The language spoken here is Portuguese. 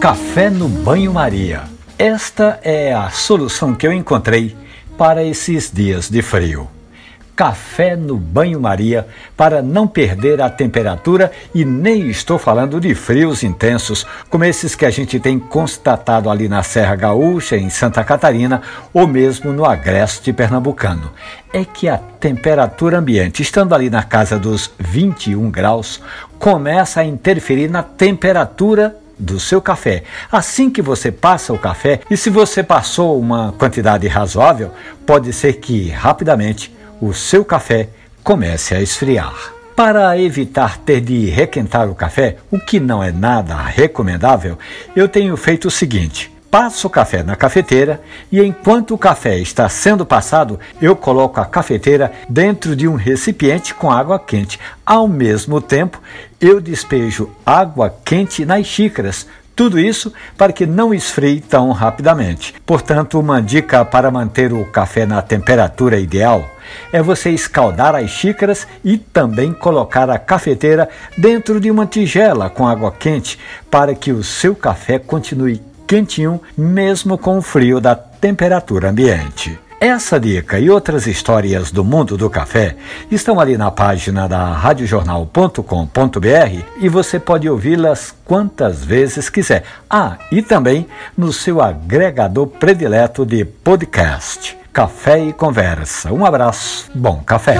Café no banho-maria. Esta é a solução que eu encontrei para esses dias de frio. Café no banho-maria para não perder a temperatura e nem estou falando de frios intensos como esses que a gente tem constatado ali na Serra Gaúcha, em Santa Catarina ou mesmo no agreste pernambucano. É que a temperatura ambiente, estando ali na casa dos 21 graus, começa a interferir na temperatura do seu café. Assim que você passa o café, e se você passou uma quantidade razoável, pode ser que rapidamente o seu café comece a esfriar. Para evitar ter de requentar o café, o que não é nada recomendável, eu tenho feito o seguinte: passo o café na cafeteira e enquanto o café está sendo passado, eu coloco a cafeteira dentro de um recipiente com água quente. Ao mesmo tempo, eu despejo água quente nas xícaras. Tudo isso para que não esfrie tão rapidamente. Portanto, uma dica para manter o café na temperatura ideal é você escaldar as xícaras e também colocar a cafeteira dentro de uma tigela com água quente para que o seu café continue quentinho, mesmo com o frio da temperatura ambiente. Essa dica e outras histórias do mundo do café estão ali na página da radiojornal.com.br e você pode ouvi-las quantas vezes quiser. Ah, e também no seu agregador predileto de podcast. Café e Conversa. Um abraço, bom café.